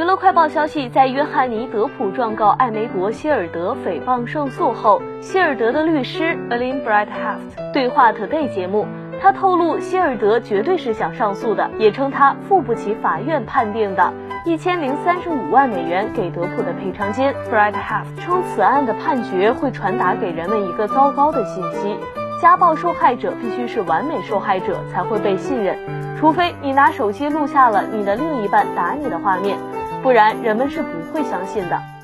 娱乐快报消息，在约翰尼·德普状告艾梅伯·希尔德诽谤胜诉后，希尔德的律师 Alin Brightheart 对话 Today 节目，他透露希尔德绝对是想上诉的，也称他付不起法院判定的一千零三十五万美元给德普的赔偿金。Brightheart 称此案的判决会传达给人们一个糟糕的信息：家暴受害者必须是完美受害者才会被信任，除非你拿手机录下了你的另一半打你的画面。不然，人们是不会相信的。